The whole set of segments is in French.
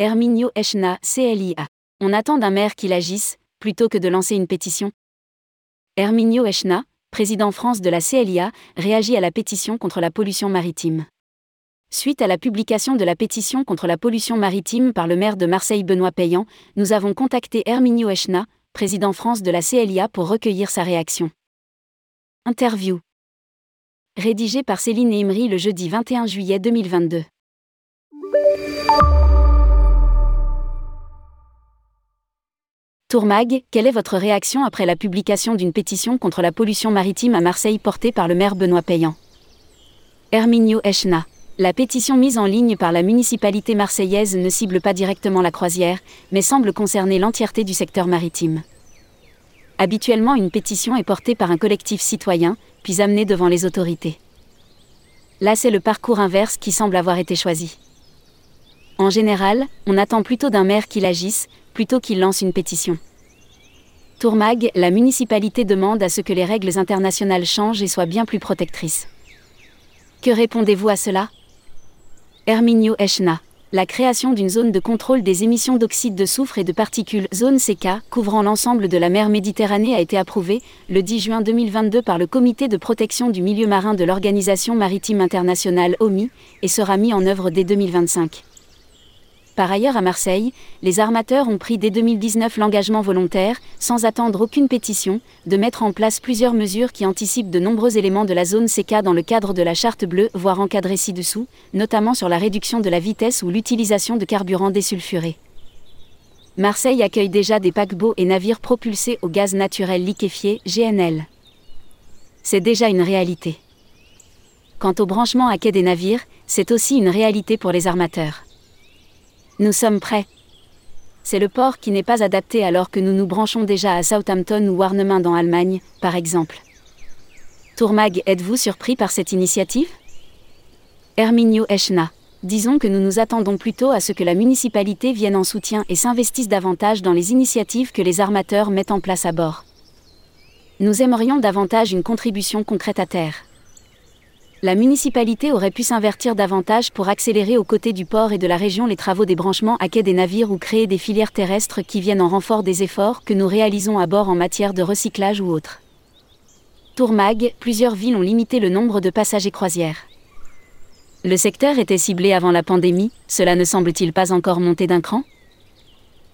Herminio Echna, CLIA. On attend d'un maire qu'il agisse, plutôt que de lancer une pétition. Herminio Echna, président France de la CLIA, réagit à la pétition contre la pollution maritime. Suite à la publication de la pétition contre la pollution maritime par le maire de Marseille Benoît Payan, nous avons contacté Herminio Echna, président France de la CLIA pour recueillir sa réaction. Interview. Rédigé par Céline Imri le jeudi 21 juillet 2022. Tourmag, quelle est votre réaction après la publication d'une pétition contre la pollution maritime à Marseille portée par le maire Benoît Payan? Herminio Echna. La pétition mise en ligne par la municipalité marseillaise ne cible pas directement la croisière, mais semble concerner l'entièreté du secteur maritime. Habituellement, une pétition est portée par un collectif citoyen, puis amenée devant les autorités. Là, c'est le parcours inverse qui semble avoir été choisi. En général, on attend plutôt d'un maire qu'il agisse, plutôt qu'il lance une pétition. Tourmag, la municipalité demande à ce que les règles internationales changent et soient bien plus protectrices. Que répondez-vous à cela? Herminio Echna. La création d'une zone de contrôle des émissions d'oxyde de soufre et de particules, zone CK, couvrant l'ensemble de la mer Méditerranée a été approuvée, le 10 juin 2022 par le Comité de protection du milieu marin de l'Organisation maritime internationale OMI, et sera mis en œuvre dès 2025. Par ailleurs à Marseille, les armateurs ont pris dès 2019 l'engagement volontaire, sans attendre aucune pétition, de mettre en place plusieurs mesures qui anticipent de nombreux éléments de la zone CK dans le cadre de la charte bleue, voire encadrés ci-dessous, notamment sur la réduction de la vitesse ou l'utilisation de carburants désulfurés. Marseille accueille déjà des paquebots et navires propulsés au gaz naturel liquéfié, GNL. C'est déjà une réalité. Quant au branchement à quai des navires, c'est aussi une réalité pour les armateurs. Nous sommes prêts. C'est le port qui n'est pas adapté alors que nous nous branchons déjà à Southampton ou Warnemünde en Allemagne, par exemple. Tourmag, êtes-vous surpris par cette initiative? Herminio Echna. Disons que nous nous attendons plutôt à ce que la municipalité vienne en soutien et s'investisse davantage dans les initiatives que les armateurs mettent en place à bord. Nous aimerions davantage une contribution concrète à terre la municipalité aurait pu s'invertir davantage pour accélérer aux côtés du port et de la région les travaux des branchements à quai des navires ou créer des filières terrestres qui viennent en renfort des efforts que nous réalisons à bord en matière de recyclage ou autre. Tourmag, plusieurs villes ont limité le nombre de passagers croisières. Le secteur était ciblé avant la pandémie, cela ne semble-t-il pas encore monter d'un cran?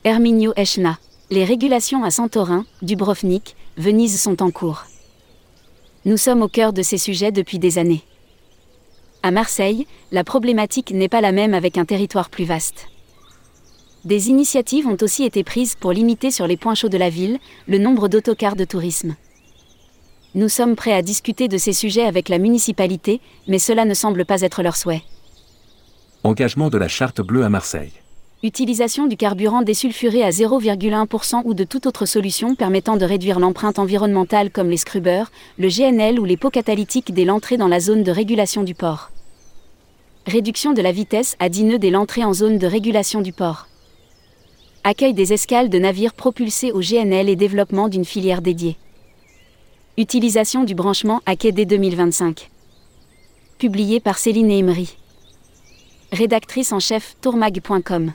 Herminio Echna. Les régulations à Santorin, Dubrovnik, Venise sont en cours. Nous sommes au cœur de ces sujets depuis des années. À Marseille, la problématique n'est pas la même avec un territoire plus vaste. Des initiatives ont aussi été prises pour limiter sur les points chauds de la ville le nombre d'autocars de tourisme. Nous sommes prêts à discuter de ces sujets avec la municipalité, mais cela ne semble pas être leur souhait. Engagement de la charte bleue à Marseille. Utilisation du carburant désulfuré à 0,1% ou de toute autre solution permettant de réduire l'empreinte environnementale comme les scrubbers, le GNL ou les pots catalytiques dès l'entrée dans la zone de régulation du port réduction de la vitesse à 10 nœuds dès l'entrée en zone de régulation du port. Accueil des escales de navires propulsés au GNL et développement d'une filière dédiée. Utilisation du branchement à quai dès 2025. Publié par Céline Emery. Rédactrice en chef tourmag.com.